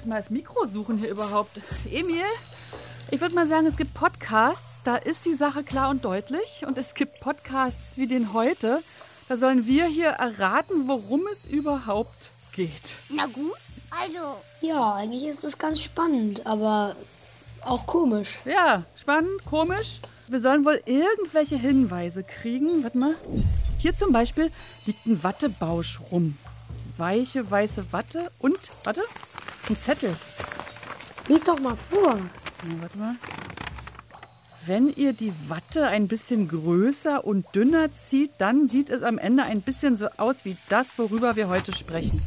erstmal das Mikro suchen hier überhaupt. Emil, ich würde mal sagen, es gibt Podcasts, da ist die Sache klar und deutlich. Und es gibt Podcasts wie den heute. Da sollen wir hier erraten, worum es überhaupt geht. Na gut, also. Ja, eigentlich ist es ganz spannend, aber auch komisch. Ja, spannend, komisch. Wir sollen wohl irgendwelche Hinweise kriegen. Warte mal. Hier zum Beispiel liegt ein Wattebausch rum. Weiche, weiße Watte und, warte, ein Zettel. Lies doch mal vor. Ja, warte mal. Wenn ihr die Watte ein bisschen größer und dünner zieht, dann sieht es am Ende ein bisschen so aus wie das, worüber wir heute sprechen.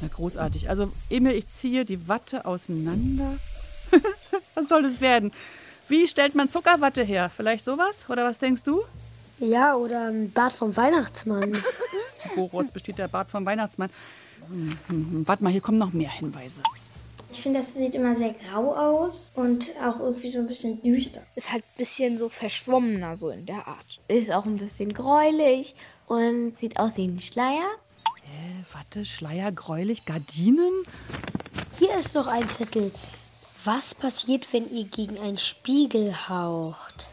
Na, großartig. Also, Emil, ich ziehe die Watte auseinander. was soll das werden? Wie stellt man Zuckerwatte her? Vielleicht sowas? Oder was denkst du? Ja, oder ein Bart vom Weihnachtsmann. Woraus besteht der Bart vom Weihnachtsmann? Hm, hm, hm. Warte mal, hier kommen noch mehr Hinweise. Ich finde, das sieht immer sehr grau aus und auch irgendwie so ein bisschen düster. Ist halt ein bisschen so verschwommener, so in der Art. Ist auch ein bisschen gräulich und sieht aus wie ein Schleier. Äh, warte, Schleier, gräulich, Gardinen? Hier ist noch ein Zettel. Was passiert, wenn ihr gegen einen Spiegel haucht?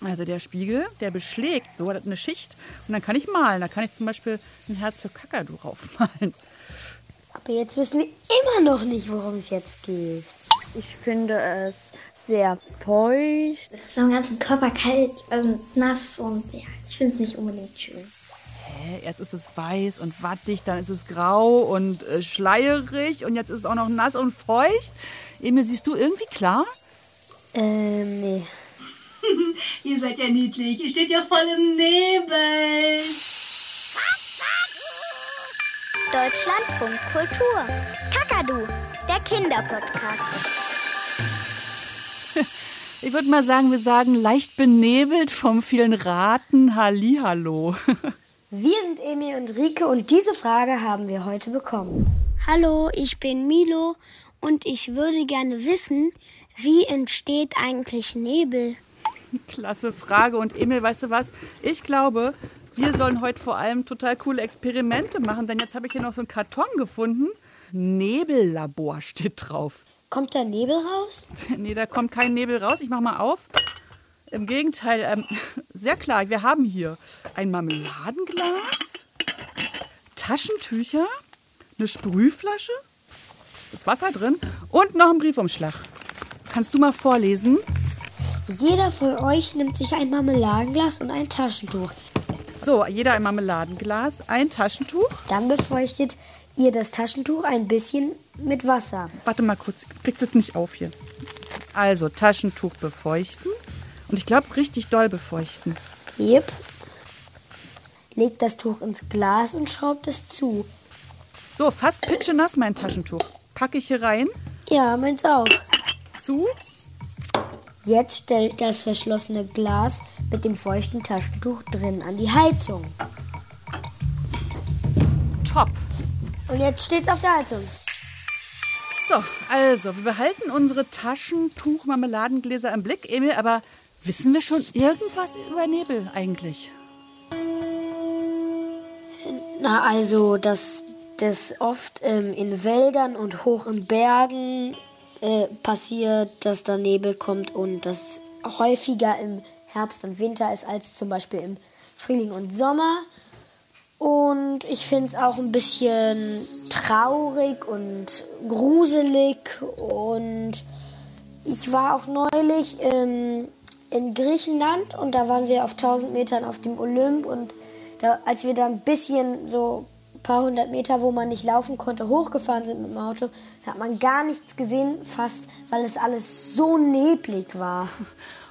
Also der Spiegel, der beschlägt so, hat eine Schicht und dann kann ich malen. Da kann ich zum Beispiel ein Herz für Kakadu draufmalen. Aber jetzt wissen wir immer noch nicht, worum es jetzt geht. Ich finde es sehr feucht. Es ist am ganzen Körper kalt und nass und ja, ich finde es nicht unbedingt schön. Hä? Erst ist es weiß und wattig, dann ist es grau und äh, schleierig und jetzt ist es auch noch nass und feucht. Emil, siehst du irgendwie klar? Ähm, nee. Ihr seid ja niedlich. Ihr steht ja voll im Nebel. Deutschlandfunk Kultur. Kakadu, der Kinderpodcast. Ich würde mal sagen, wir sagen leicht benebelt vom vielen Raten Hallihallo. Wir sind Emil und Rike und diese Frage haben wir heute bekommen. Hallo, ich bin Milo und ich würde gerne wissen, wie entsteht eigentlich Nebel? Klasse Frage. Und Emil, weißt du was? Ich glaube, wir sollen heute vor allem total coole Experimente machen, denn jetzt habe ich hier noch so einen Karton gefunden. Nebellabor steht drauf. Kommt da Nebel raus? nee, da kommt kein Nebel raus. Ich mache mal auf. Im Gegenteil, ähm, sehr klar, wir haben hier ein Marmeladenglas, Taschentücher, eine Sprühflasche, ist Wasser drin und noch ein Briefumschlag. Kannst du mal vorlesen? Jeder von euch nimmt sich ein Marmeladenglas und ein Taschentuch. So, jeder ein Marmeladenglas, ein Taschentuch. Dann befeuchtet ihr das Taschentuch ein bisschen mit Wasser. Warte mal kurz, kriegt es nicht auf hier. Also, Taschentuch befeuchten. Und ich glaube, richtig doll befeuchten. Yep. Legt das Tuch ins Glas und schraubt es zu. So, fast pitschenass mein Taschentuch. Packe ich hier rein. Ja, meins auch. Zu. Jetzt stellt das verschlossene Glas mit dem feuchten Taschentuch drin an die Heizung. Top. Und jetzt steht's auf der Heizung. So, also, wir behalten unsere Taschentuch-Marmeladengläser im Blick, Emil, aber wissen wir schon irgendwas über Nebel eigentlich? Na, also, dass das oft ähm, in Wäldern und hoch in Bergen äh, passiert, dass da Nebel kommt und das häufiger im Herbst und Winter ist als zum Beispiel im Frühling und Sommer. Und ich finde es auch ein bisschen traurig und gruselig. Und ich war auch neulich ähm, in Griechenland und da waren wir auf 1000 Metern auf dem Olymp. Und da, als wir da ein bisschen so ein paar hundert Meter, wo man nicht laufen konnte, hochgefahren sind mit dem Auto, da hat man gar nichts gesehen, fast, weil es alles so neblig war.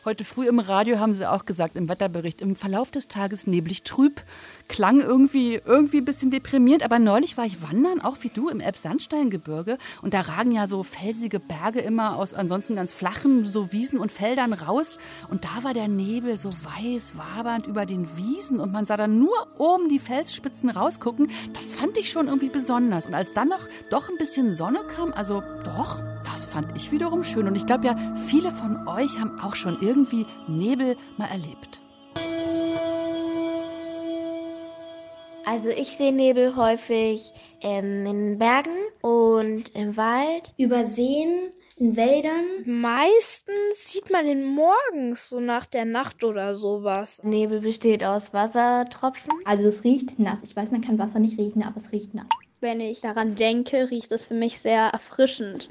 Heute früh im Radio haben sie auch gesagt, im Wetterbericht, im Verlauf des Tages neblig trüb. Klang irgendwie, irgendwie ein bisschen deprimierend, aber neulich war ich wandern, auch wie du, im Elbsandsteingebirge. Und da ragen ja so felsige Berge immer aus ansonsten ganz flachen so Wiesen und Feldern raus. Und da war der Nebel so weiß, wabernd über den Wiesen. Und man sah dann nur oben die Felsspitzen rausgucken. Das fand ich schon irgendwie besonders. Und als dann noch doch ein bisschen Sonne kam, also doch, fand ich wiederum schön. Und ich glaube ja, viele von euch haben auch schon irgendwie Nebel mal erlebt. Also ich sehe Nebel häufig ähm, in Bergen und im Wald. Über Seen, in Wäldern. Meistens sieht man den morgens, so nach der Nacht oder sowas. Nebel besteht aus Wassertropfen. Also es riecht nass. Ich weiß, man kann Wasser nicht riechen, aber es riecht nass. Wenn ich daran denke, riecht es für mich sehr erfrischend.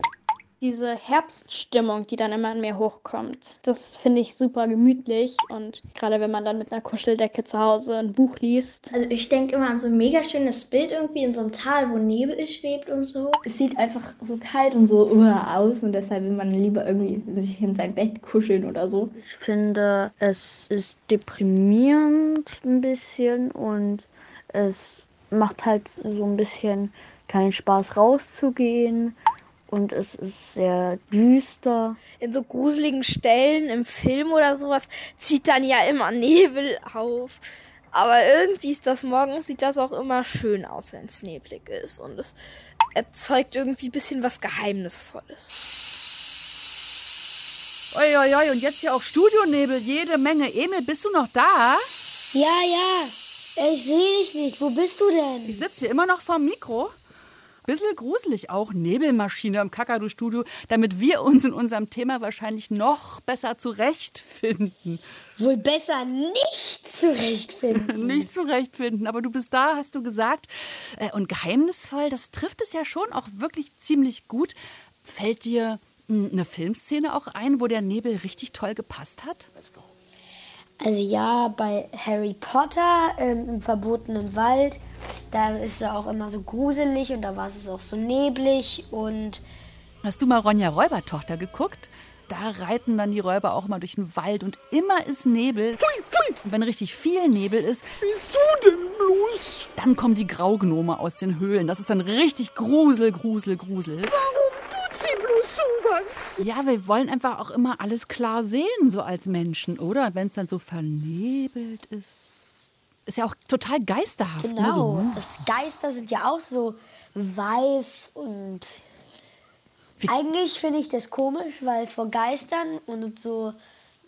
Diese Herbststimmung, die dann immer in mir hochkommt, das finde ich super gemütlich. Und gerade wenn man dann mit einer Kuscheldecke zu Hause ein Buch liest. Also ich denke immer an so ein mega schönes Bild irgendwie in so einem Tal, wo Nebel schwebt und so. Es sieht einfach so kalt und so uh, aus und deshalb will man lieber irgendwie sich in sein Bett kuscheln oder so. Ich finde, es ist deprimierend ein bisschen und es macht halt so ein bisschen keinen Spaß rauszugehen und es ist sehr düster. In so gruseligen Stellen im Film oder sowas zieht dann ja immer Nebel auf. Aber irgendwie ist das morgens, sieht das auch immer schön aus, wenn es neblig ist. Und es erzeugt irgendwie ein bisschen was Geheimnisvolles. Uiuiui, ui, und jetzt hier auch Studionebel, jede Menge. Emil, bist du noch da? Ja, ja. Ich sehe dich nicht. Wo bist du denn? Ich sitze hier immer noch vorm Mikro. Bisschen gruselig auch, Nebelmaschine im Kakadu-Studio, damit wir uns in unserem Thema wahrscheinlich noch besser zurechtfinden. Wohl besser nicht zurechtfinden. nicht zurechtfinden, aber du bist da, hast du gesagt. Äh, und geheimnisvoll, das trifft es ja schon auch wirklich ziemlich gut. Fällt dir hm, eine Filmszene auch ein, wo der Nebel richtig toll gepasst hat? Let's go. Also ja, bei Harry Potter ähm, im verbotenen Wald, da ist er auch immer so gruselig und da war es auch so neblig und... Hast du mal Ronja Räubertochter geguckt? Da reiten dann die Räuber auch mal durch den Wald und immer ist Nebel. Pfui, pfui. Und wenn richtig viel Nebel ist, wieso denn bloß? Dann kommen die Graugnome aus den Höhlen. Das ist dann richtig Grusel, Grusel, Grusel. Sie sowas? Ja, wir wollen einfach auch immer alles klar sehen, so als Menschen, oder? Wenn es dann so vernebelt ist. Ist ja auch total geisterhaft. Genau. Ne? So. Geister sind ja auch so weiß und. Wie? Eigentlich finde ich das komisch, weil vor Geistern und so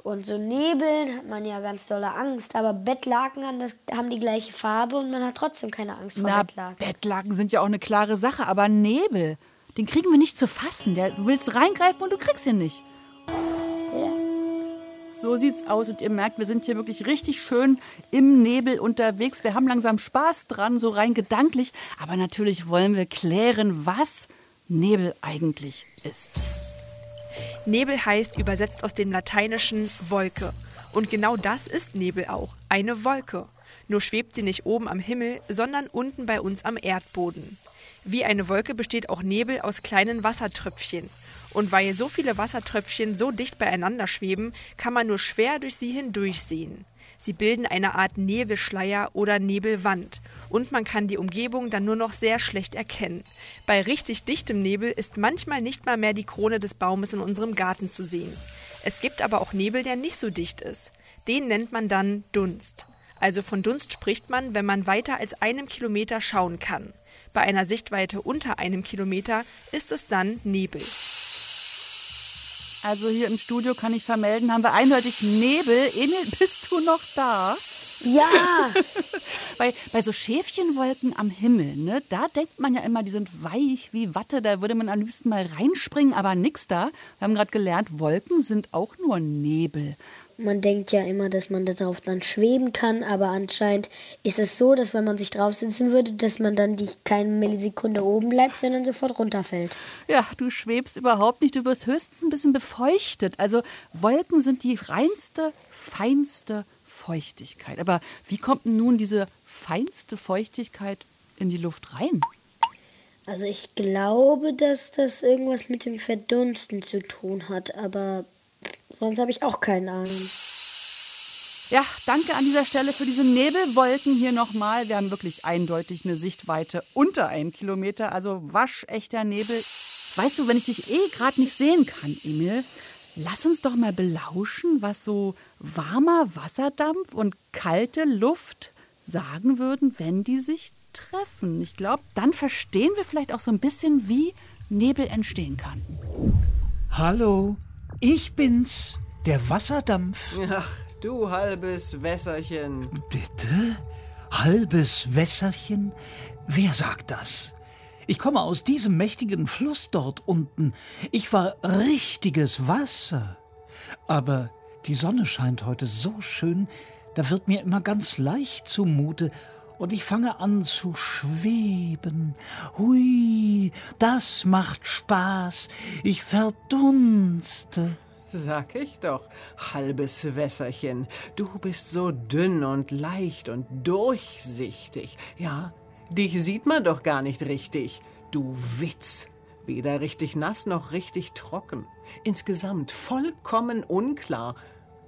und so Nebeln hat man ja ganz dolle Angst. Aber Bettlaken haben die gleiche Farbe und man hat trotzdem keine Angst vor Na, Bettlaken. Bettlaken sind ja auch eine klare Sache, aber Nebel, den kriegen wir nicht zu fassen. Der, du willst reingreifen und du kriegst ihn nicht. So sieht's aus und ihr merkt, wir sind hier wirklich richtig schön im Nebel unterwegs. Wir haben langsam Spaß dran, so rein gedanklich. Aber natürlich wollen wir klären, was Nebel eigentlich ist. Nebel heißt übersetzt aus dem Lateinischen Wolke. Und genau das ist Nebel auch, eine Wolke. Nur schwebt sie nicht oben am Himmel, sondern unten bei uns am Erdboden. Wie eine Wolke besteht auch Nebel aus kleinen Wassertröpfchen. Und weil so viele Wassertröpfchen so dicht beieinander schweben, kann man nur schwer durch sie hindurchsehen. Sie bilden eine Art Nebelschleier oder Nebelwand und man kann die Umgebung dann nur noch sehr schlecht erkennen. Bei richtig dichtem Nebel ist manchmal nicht mal mehr die Krone des Baumes in unserem Garten zu sehen. Es gibt aber auch Nebel, der nicht so dicht ist. Den nennt man dann Dunst. Also von Dunst spricht man, wenn man weiter als einem Kilometer schauen kann. Bei einer Sichtweite unter einem Kilometer ist es dann Nebel. Also hier im Studio kann ich vermelden, haben wir eindeutig Nebel. Emil, bist du noch da? Ja. bei, bei so Schäfchenwolken am Himmel, ne, da denkt man ja immer, die sind weich wie Watte, da würde man am liebsten mal reinspringen, aber nix da. Wir haben gerade gelernt, Wolken sind auch nur Nebel. Man denkt ja immer, dass man darauf dann schweben kann, aber anscheinend ist es so, dass wenn man sich drauf sitzen würde, dass man dann die keine Millisekunde oben bleibt, sondern sofort runterfällt. Ja, du schwebst überhaupt nicht, du wirst höchstens ein bisschen befeuchtet. Also Wolken sind die reinste, feinste Feuchtigkeit. Aber wie kommt nun diese feinste Feuchtigkeit in die Luft rein? Also ich glaube, dass das irgendwas mit dem Verdunsten zu tun hat, aber Sonst habe ich auch keine Ahnung. Ja, danke an dieser Stelle für diese Nebelwolken hier nochmal. Wir haben wirklich eindeutig eine Sichtweite unter einem Kilometer, also waschechter Nebel. Weißt du, wenn ich dich eh gerade nicht sehen kann, Emil, lass uns doch mal belauschen, was so warmer Wasserdampf und kalte Luft sagen würden, wenn die sich treffen. Ich glaube, dann verstehen wir vielleicht auch so ein bisschen, wie Nebel entstehen kann. Hallo, ich bin's, der Wasserdampf. Ach, du halbes Wässerchen. Bitte? Halbes Wässerchen? Wer sagt das? Ich komme aus diesem mächtigen Fluss dort unten. Ich war richtiges Wasser. Aber die Sonne scheint heute so schön, da wird mir immer ganz leicht zumute und ich fange an zu schweben. Hui, das macht Spaß. Ich verdunste. Sag ich doch, halbes Wässerchen, du bist so dünn und leicht und durchsichtig. Ja, dich sieht man doch gar nicht richtig. Du Witz. Weder richtig nass noch richtig trocken. Insgesamt vollkommen unklar.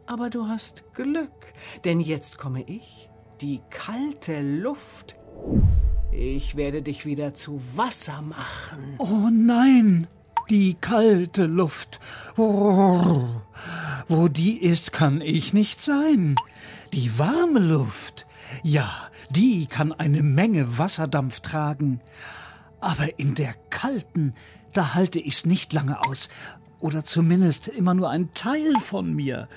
Aber du hast Glück, denn jetzt komme ich, die kalte Luft. Ich werde dich wieder zu Wasser machen. Oh nein, die kalte Luft. Oh, wo die ist, kann ich nicht sein. Die warme Luft, ja, die kann eine Menge Wasserdampf tragen. Aber in der kalten, da halte ich's nicht lange aus. Oder zumindest immer nur ein Teil von mir.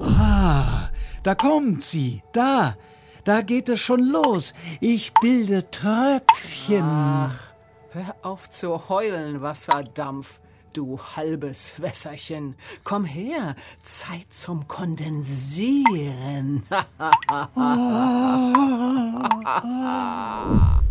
Ah, da kommt sie, da, da geht es schon los. Ich bilde Tröpfchen. Ach, hör auf zu heulen, Wasserdampf, du halbes Wässerchen. Komm her, Zeit zum Kondensieren.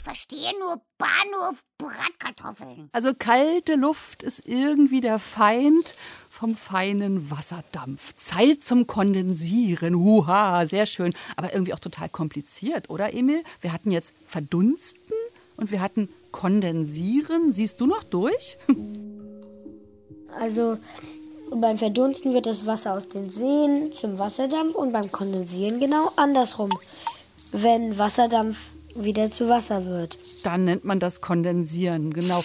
Ich verstehe nur Bahnhof Bratkartoffeln. Also kalte Luft ist irgendwie der Feind vom feinen Wasserdampf. Zeit zum Kondensieren. Huha, sehr schön. Aber irgendwie auch total kompliziert, oder Emil? Wir hatten jetzt Verdunsten und wir hatten Kondensieren. Siehst du noch durch? Also beim Verdunsten wird das Wasser aus den Seen zum Wasserdampf und beim Kondensieren genau andersrum. Wenn Wasserdampf wieder zu Wasser wird. Dann nennt man das Kondensieren, genau.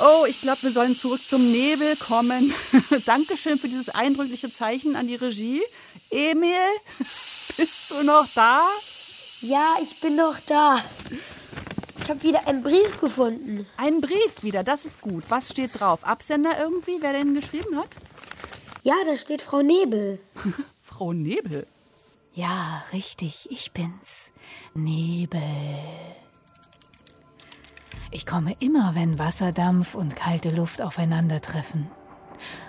Oh, ich glaube, wir sollen zurück zum Nebel kommen. Dankeschön für dieses eindrückliche Zeichen an die Regie. Emil, bist du noch da? Ja, ich bin noch da. Ich habe wieder einen Brief gefunden. Einen Brief wieder, das ist gut. Was steht drauf? Absender irgendwie, wer den geschrieben hat? Ja, da steht Frau Nebel. Frau Nebel? Ja, richtig, ich bin's. Nebel. Ich komme immer, wenn Wasserdampf und kalte Luft aufeinandertreffen.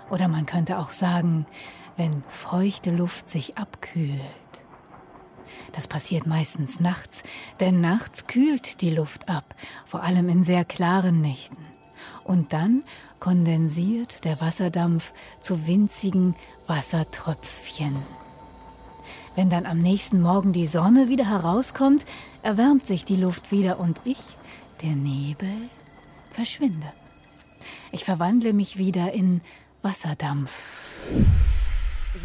Oder man könnte auch sagen, wenn feuchte Luft sich abkühlt. Das passiert meistens nachts, denn nachts kühlt die Luft ab, vor allem in sehr klaren Nächten. Und dann kondensiert der Wasserdampf zu winzigen Wassertröpfchen. Wenn dann am nächsten Morgen die Sonne wieder herauskommt, erwärmt sich die Luft wieder und ich, der Nebel, verschwinde. Ich verwandle mich wieder in Wasserdampf.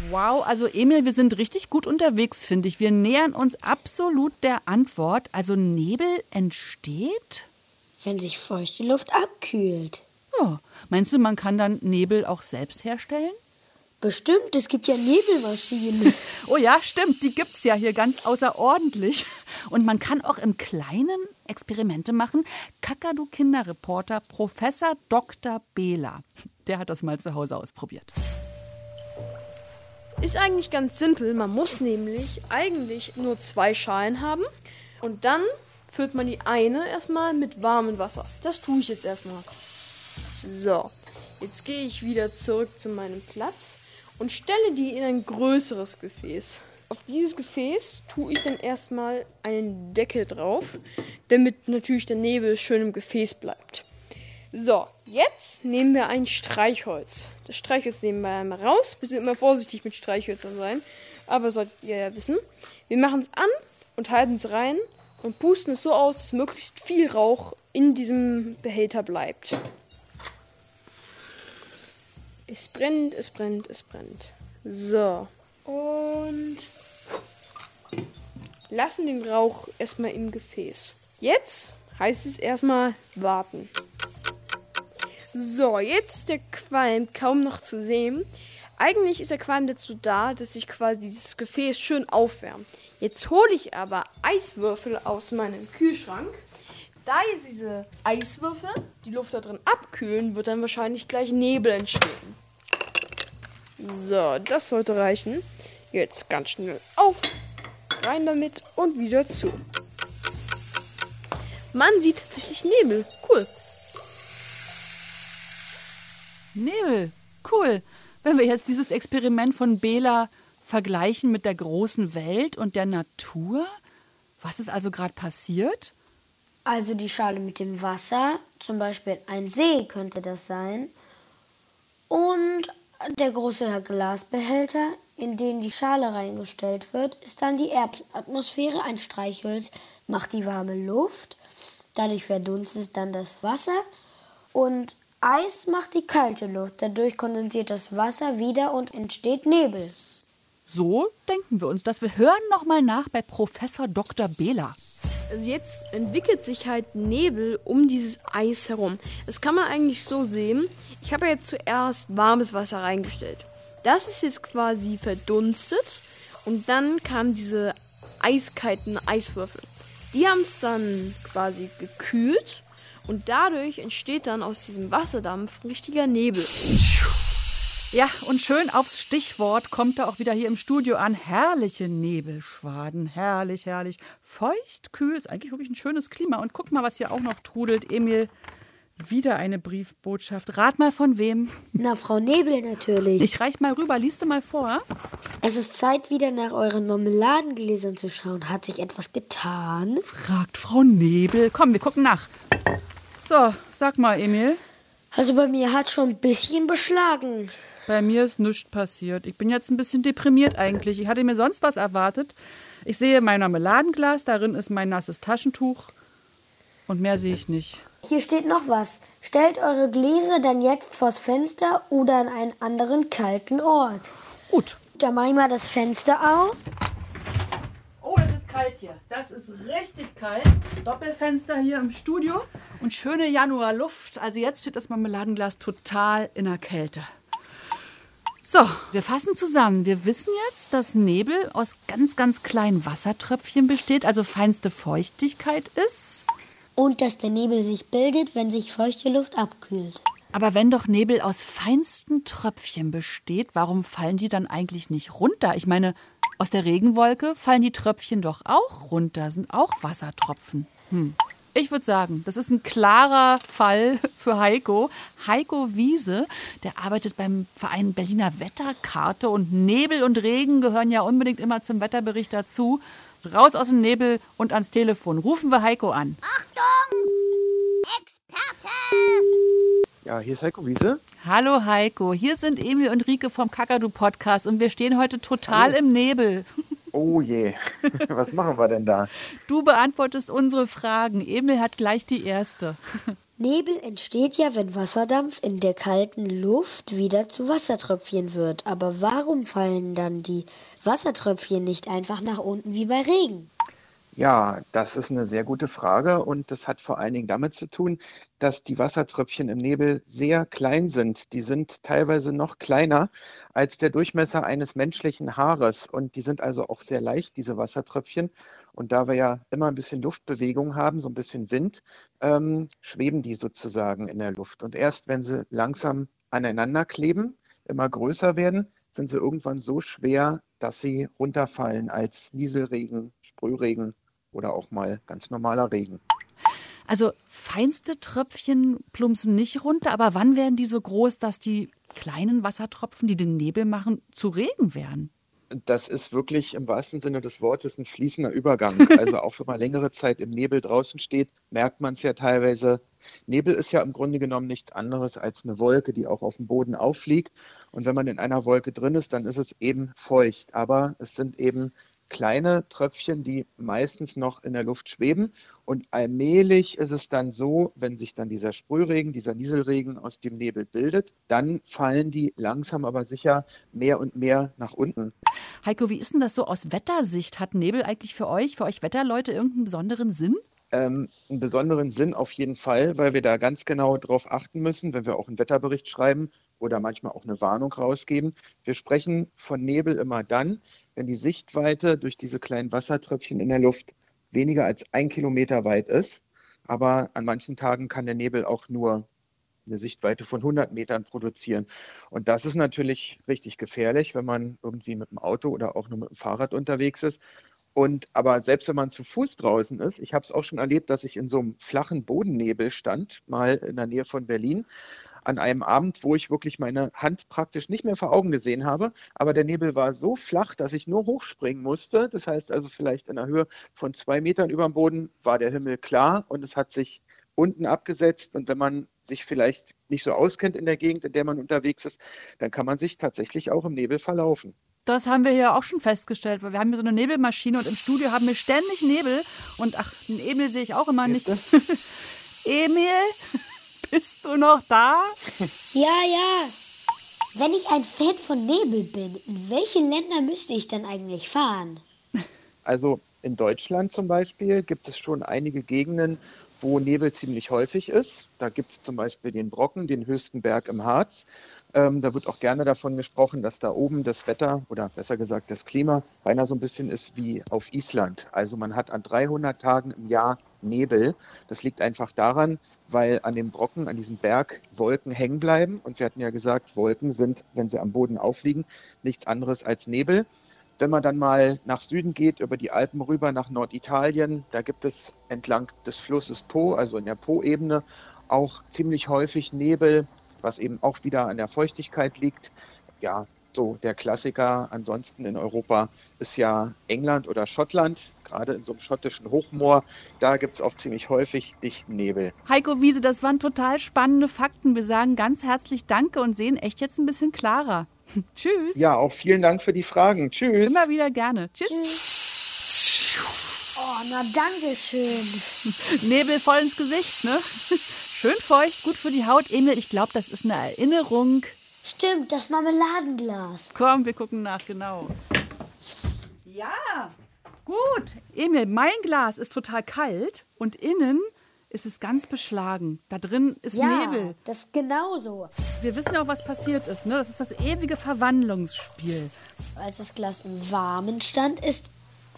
Wow, also Emil, wir sind richtig gut unterwegs, finde ich. Wir nähern uns absolut der Antwort. Also Nebel entsteht? Wenn sich feuchte Luft abkühlt. Ja. Meinst du, man kann dann Nebel auch selbst herstellen? Bestimmt, es gibt ja Nebelmaschinen. oh ja, stimmt, die gibt's ja hier ganz außerordentlich. Und man kann auch im Kleinen Experimente machen. Kakadu Kinderreporter Professor Dr. Behler, der hat das mal zu Hause ausprobiert. Ist eigentlich ganz simpel. Man muss nämlich eigentlich nur zwei Schalen haben und dann füllt man die eine erstmal mit warmem Wasser. Das tue ich jetzt erstmal. So, jetzt gehe ich wieder zurück zu meinem Platz und stelle die in ein größeres Gefäß. Auf dieses Gefäß tue ich dann erstmal einen Deckel drauf, damit natürlich der Nebel schön im Gefäß bleibt. So, jetzt nehmen wir ein Streichholz. Das Streichholz nehmen wir einmal raus. Wir sind immer vorsichtig mit Streichhölzern sein, aber solltet ihr ja wissen. Wir machen es an und halten es rein und pusten es so aus, dass möglichst viel Rauch in diesem Behälter bleibt. Es brennt, es brennt, es brennt. So. Und lassen den Rauch erstmal im Gefäß. Jetzt heißt es erstmal warten. So, jetzt ist der Qualm kaum noch zu sehen. Eigentlich ist der Qualm dazu da, dass sich quasi dieses Gefäß schön aufwärmt. Jetzt hole ich aber Eiswürfel aus meinem Kühlschrank. Da jetzt diese Eiswürfel die Luft da drin abkühlen, wird dann wahrscheinlich gleich Nebel entstehen. So, das sollte reichen. Jetzt ganz schnell auf. rein damit und wieder zu. Man sieht tatsächlich Nebel. Cool. Nebel, cool. Wenn wir jetzt dieses Experiment von Bela vergleichen mit der großen Welt und der Natur, was ist also gerade passiert? Also die Schale mit dem Wasser, zum Beispiel ein See könnte das sein. Und der große Glasbehälter, in den die Schale reingestellt wird, ist dann die Erdatmosphäre. Ein Streichholz macht die warme Luft. Dadurch verdunstet dann das Wasser. Und Eis macht die kalte Luft. Dadurch kondensiert das Wasser wieder und entsteht Nebel. So denken wir uns das. Wir hören nochmal nach bei Professor Dr. Bela. Also jetzt entwickelt sich halt Nebel um dieses Eis herum. Das kann man eigentlich so sehen. Ich habe jetzt zuerst warmes Wasser reingestellt. Das ist jetzt quasi verdunstet und dann kamen diese eiskalten Eiswürfel. Die haben es dann quasi gekühlt und dadurch entsteht dann aus diesem Wasserdampf richtiger Nebel. Ja, und schön aufs Stichwort kommt er auch wieder hier im Studio an. Herrliche Nebelschwaden. Herrlich, herrlich. Feucht, kühl. Ist eigentlich wirklich ein schönes Klima. Und guck mal, was hier auch noch trudelt. Emil, wieder eine Briefbotschaft. Rat mal von wem? Na, Frau Nebel natürlich. Ich reich mal rüber. Liest du mal vor. Es ist Zeit, wieder nach euren Marmeladengläsern zu schauen. Hat sich etwas getan? Fragt Frau Nebel. Komm, wir gucken nach. So, sag mal, Emil. Also bei mir hat schon ein bisschen beschlagen. Bei mir ist nichts passiert. Ich bin jetzt ein bisschen deprimiert eigentlich. Ich hatte mir sonst was erwartet. Ich sehe mein Marmeladenglas, darin ist mein nasses Taschentuch und mehr sehe ich nicht. Hier steht noch was. Stellt eure Gläser dann jetzt vors Fenster oder an einen anderen kalten Ort. Gut. Dann mach ich mal das Fenster auf. Oh, das ist kalt hier. Das ist richtig kalt. Doppelfenster hier im Studio und schöne Januarluft. Also jetzt steht das Marmeladenglas total in der Kälte. So, wir fassen zusammen. Wir wissen jetzt, dass Nebel aus ganz, ganz kleinen Wassertröpfchen besteht, also feinste Feuchtigkeit ist. Und dass der Nebel sich bildet, wenn sich feuchte Luft abkühlt. Aber wenn doch Nebel aus feinsten Tröpfchen besteht, warum fallen die dann eigentlich nicht runter? Ich meine, aus der Regenwolke fallen die Tröpfchen doch auch runter, sind auch Wassertropfen. Hm. Ich würde sagen, das ist ein klarer Fall für Heiko. Heiko Wiese, der arbeitet beim Verein Berliner Wetterkarte und Nebel und Regen gehören ja unbedingt immer zum Wetterbericht dazu. Raus aus dem Nebel und ans Telefon. Rufen wir Heiko an. Achtung! Experte! Ja, hier ist Heiko Wiese. Hallo Heiko, hier sind Emil und Rike vom Kakadu Podcast und wir stehen heute total Hallo. im Nebel. Oh je, was machen wir denn da? Du beantwortest unsere Fragen. Emil hat gleich die erste. Nebel entsteht ja, wenn Wasserdampf in der kalten Luft wieder zu Wassertröpfchen wird. Aber warum fallen dann die Wassertröpfchen nicht einfach nach unten wie bei Regen? Ja, das ist eine sehr gute Frage und das hat vor allen Dingen damit zu tun, dass die Wassertröpfchen im Nebel sehr klein sind. Die sind teilweise noch kleiner als der Durchmesser eines menschlichen Haares und die sind also auch sehr leicht, diese Wassertröpfchen. Und da wir ja immer ein bisschen Luftbewegung haben, so ein bisschen Wind, ähm, schweben die sozusagen in der Luft. Und erst wenn sie langsam aneinander kleben, immer größer werden, sind sie irgendwann so schwer, dass sie runterfallen als Nieselregen, Sprühregen oder auch mal ganz normaler Regen. Also feinste Tröpfchen plumpsen nicht runter, aber wann werden die so groß, dass die kleinen Wassertropfen, die den Nebel machen, zu Regen werden? Das ist wirklich im wahrsten Sinne des Wortes ein fließender Übergang. Also auch wenn man längere Zeit im Nebel draußen steht, merkt man es ja teilweise. Nebel ist ja im Grunde genommen nichts anderes als eine Wolke, die auch auf dem Boden auffliegt. Und wenn man in einer Wolke drin ist, dann ist es eben feucht. Aber es sind eben kleine Tröpfchen, die meistens noch in der Luft schweben. Und allmählich ist es dann so, wenn sich dann dieser Sprühregen, dieser Nieselregen aus dem Nebel bildet, dann fallen die langsam aber sicher mehr und mehr nach unten. Heiko, wie ist denn das so aus Wettersicht? Hat Nebel eigentlich für euch, für euch Wetterleute irgendeinen besonderen Sinn? Ähm, einen besonderen Sinn auf jeden Fall, weil wir da ganz genau drauf achten müssen, wenn wir auch einen Wetterbericht schreiben oder manchmal auch eine Warnung rausgeben. Wir sprechen von Nebel immer dann, wenn die Sichtweite durch diese kleinen Wassertröpfchen in der Luft weniger als ein Kilometer weit ist. Aber an manchen Tagen kann der Nebel auch nur eine Sichtweite von 100 Metern produzieren. Und das ist natürlich richtig gefährlich, wenn man irgendwie mit dem Auto oder auch nur mit dem Fahrrad unterwegs ist Und aber selbst wenn man zu Fuß draußen ist, ich habe es auch schon erlebt, dass ich in so einem flachen Bodennebel stand, mal in der Nähe von Berlin, an einem Abend, wo ich wirklich meine Hand praktisch nicht mehr vor Augen gesehen habe. Aber der Nebel war so flach, dass ich nur hochspringen musste. Das heißt also vielleicht in einer Höhe von zwei Metern über dem Boden war der Himmel klar und es hat sich unten abgesetzt. Und wenn man sich vielleicht nicht so auskennt in der Gegend, in der man unterwegs ist, dann kann man sich tatsächlich auch im Nebel verlaufen. Das haben wir hier auch schon festgestellt, weil wir haben hier so eine Nebelmaschine und im Studio haben wir ständig Nebel. Und ach, einen Emil sehe ich auch immer nicht. Emil, bist du noch da? Ja, ja. Wenn ich ein Fan von Nebel bin, in welche Länder müsste ich dann eigentlich fahren? Also in Deutschland zum Beispiel gibt es schon einige Gegenden, wo Nebel ziemlich häufig ist. Da gibt es zum Beispiel den Brocken, den höchsten Berg im Harz. Ähm, da wird auch gerne davon gesprochen, dass da oben das Wetter oder besser gesagt das Klima beinahe so ein bisschen ist wie auf Island. Also man hat an 300 Tagen im Jahr Nebel. Das liegt einfach daran, weil an dem Brocken, an diesem Berg Wolken hängen bleiben. Und wir hatten ja gesagt, Wolken sind, wenn sie am Boden aufliegen, nichts anderes als Nebel. Wenn man dann mal nach Süden geht, über die Alpen rüber nach Norditalien, da gibt es entlang des Flusses Po, also in der Po-Ebene, auch ziemlich häufig Nebel, was eben auch wieder an der Feuchtigkeit liegt. Ja, so der Klassiker ansonsten in Europa ist ja England oder Schottland, gerade in so einem schottischen Hochmoor. Da gibt es auch ziemlich häufig dichten Nebel. Heiko Wiese, das waren total spannende Fakten. Wir sagen ganz herzlich Danke und sehen echt jetzt ein bisschen klarer. Tschüss. Ja, auch vielen Dank für die Fragen. Tschüss. Immer wieder gerne. Tschüss. Oh, na danke schön. Nebel voll ins Gesicht, ne? Schön feucht, gut für die Haut. Emil, ich glaube, das ist eine Erinnerung. Stimmt, das Marmeladenglas. Komm, wir gucken nach, genau. Ja, gut. Emil, mein Glas ist total kalt und innen ist es ganz beschlagen. Da drin ist ja, Nebel. das ist genauso. Wir wissen ja auch, was passiert ist. Ne? Das ist das ewige Verwandlungsspiel. Als das Glas im Warmen stand, ist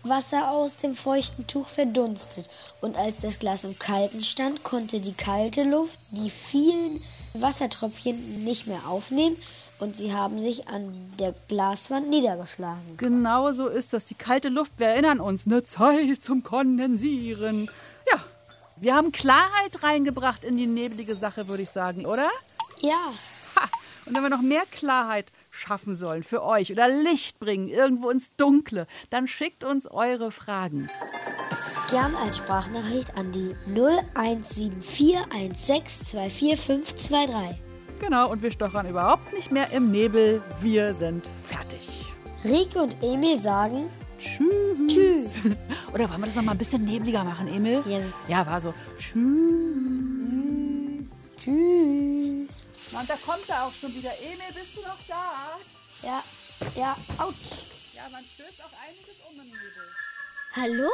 Wasser aus dem feuchten Tuch verdunstet. Und als das Glas im Kalten stand, konnte die kalte Luft die vielen Wassertröpfchen nicht mehr aufnehmen und sie haben sich an der Glaswand niedergeschlagen. Genau so ist das. Die kalte Luft, wir erinnern uns, eine Zeit zum Kondensieren. Wir haben Klarheit reingebracht in die nebelige Sache, würde ich sagen, oder? Ja. Ha. Und wenn wir noch mehr Klarheit schaffen sollen für euch oder Licht bringen irgendwo ins Dunkle, dann schickt uns eure Fragen. Gern als Sprachnachricht an die 017416245523. Genau, und wir stochern überhaupt nicht mehr im Nebel. Wir sind fertig. Rike und Emil sagen Tschüss. Tschüss. Oder wollen wir das noch mal ein bisschen nebliger machen, Emil? Ja. Ja, war so. Tschüss. Tschüss. Und da kommt er auch schon wieder. Emil, bist du noch da? Ja, ja, ouch. Ja, man stößt auch einiges um im Nebel. Hallo?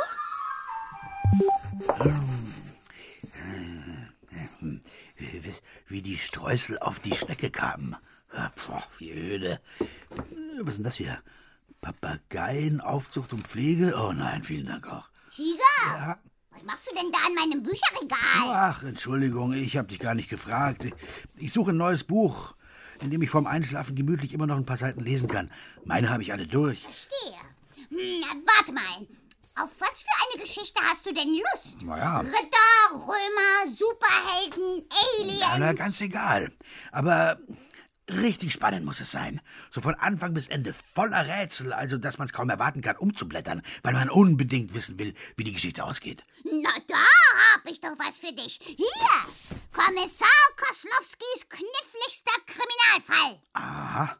Wie die Streusel auf die Schnecke kamen. Boah, wie öde. Was ist denn das hier? Papageienaufzucht und Pflege? Oh nein, vielen Dank auch. Tiger, Ja. was machst du denn da an meinem Bücherregal? Ach, Entschuldigung, ich habe dich gar nicht gefragt. Ich suche ein neues Buch, in dem ich vorm Einschlafen gemütlich immer noch ein paar Seiten lesen kann. Meine habe ich alle durch. Verstehe. Hm, na, warte mal. Auf was für eine Geschichte hast du denn Lust? Naja. Ritter, Römer, Superhelden, Aliens. Ja, na, ganz egal. Aber richtig spannend muss es sein. So von Anfang bis Ende voller Rätsel, also dass man es kaum erwarten kann, umzublättern, weil man unbedingt wissen will, wie die Geschichte ausgeht. Na, da hab ich doch was für dich. Hier, Kommissar Koslowskis kniffligster Kriminalfall. Aha.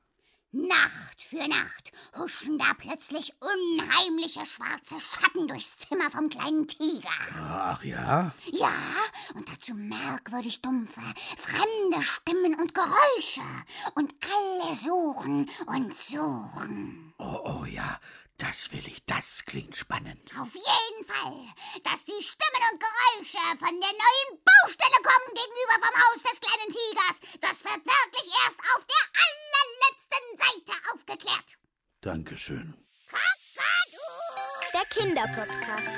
Nacht für Nacht huschen da plötzlich unheimliche schwarze Schatten durchs Zimmer vom kleinen Tiger. Ach ja? Ja, und dazu merkwürdig dumpfe, fremde Stimmen und Geräusche. Und alle suchen und suchen. Oh, oh ja, das will ich. Das klingt spannend. Auf jeden Fall, dass die Stimmen und Geräusche von der neuen Baustelle kommen gegenüber vom Haus des kleinen Tigers, das wird wirklich erst auf der allerletzten Seite aufgeklärt. Dankeschön. Der Kinderpodcast.